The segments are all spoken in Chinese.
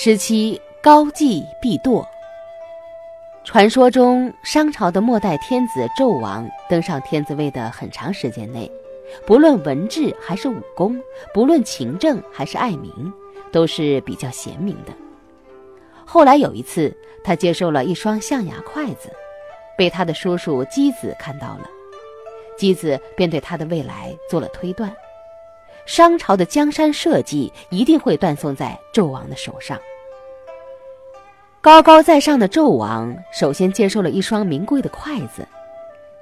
十七高继必堕。传说中，商朝的末代天子纣王登上天子位的很长时间内，不论文治还是武功，不论勤政还是爱民，都是比较贤明的。后来有一次，他接受了一双象牙筷子，被他的叔叔箕子看到了，箕子便对他的未来做了推断。商朝的江山社稷一定会断送在纣王的手上。高高在上的纣王首先接受了一双名贵的筷子，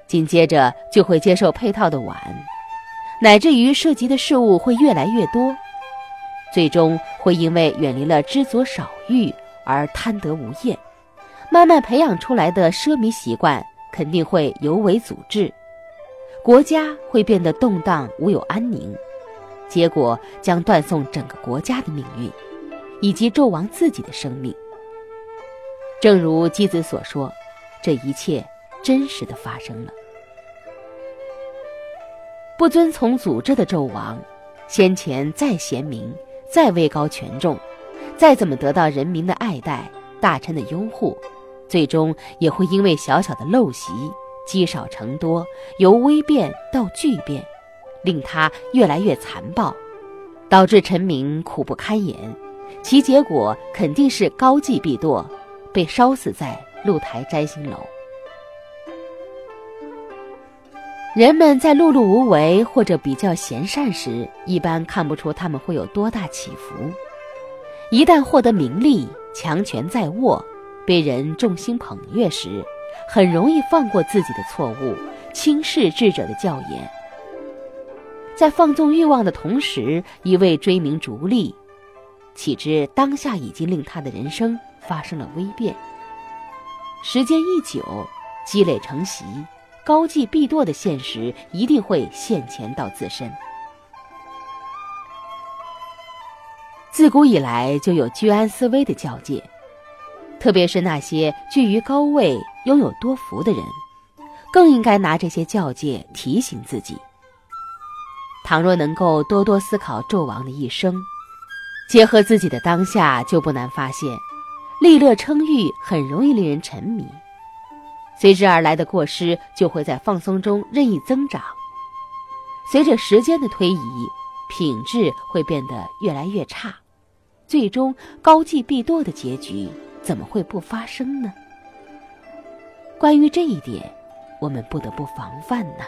紧接着就会接受配套的碗，乃至于涉及的事物会越来越多，最终会因为远离了知足少欲而贪得无厌，慢慢培养出来的奢靡习惯肯定会尤为阻滞，国家会变得动荡无有安宁。结果将断送整个国家的命运，以及纣王自己的生命。正如箕子所说，这一切真实的发生了。不遵从祖制的纣王，先前再贤明，再位高权重，再怎么得到人民的爱戴、大臣的拥护，最终也会因为小小的陋习积少成多，由微变到巨变。令他越来越残暴，导致臣民苦不堪言，其结果肯定是高继必堕，被烧死在露台摘星楼。人们在碌碌无为或者比较贤善时，一般看不出他们会有多大起伏；一旦获得名利、强权在握，被人众星捧月时，很容易放过自己的错误，轻视智者的教言。在放纵欲望的同时，一味追名逐利，岂知当下已经令他的人生发生了微变。时间一久，积累成习，高继必堕的现实一定会现前到自身。自古以来就有居安思危的教诫，特别是那些居于高位、拥有多福的人，更应该拿这些教诫提醒自己。倘若能够多多思考纣王的一生，结合自己的当下，就不难发现，利乐称誉很容易令人沉迷，随之而来的过失就会在放松中任意增长。随着时间的推移，品质会变得越来越差，最终高继必堕的结局怎么会不发生呢？关于这一点，我们不得不防范呢。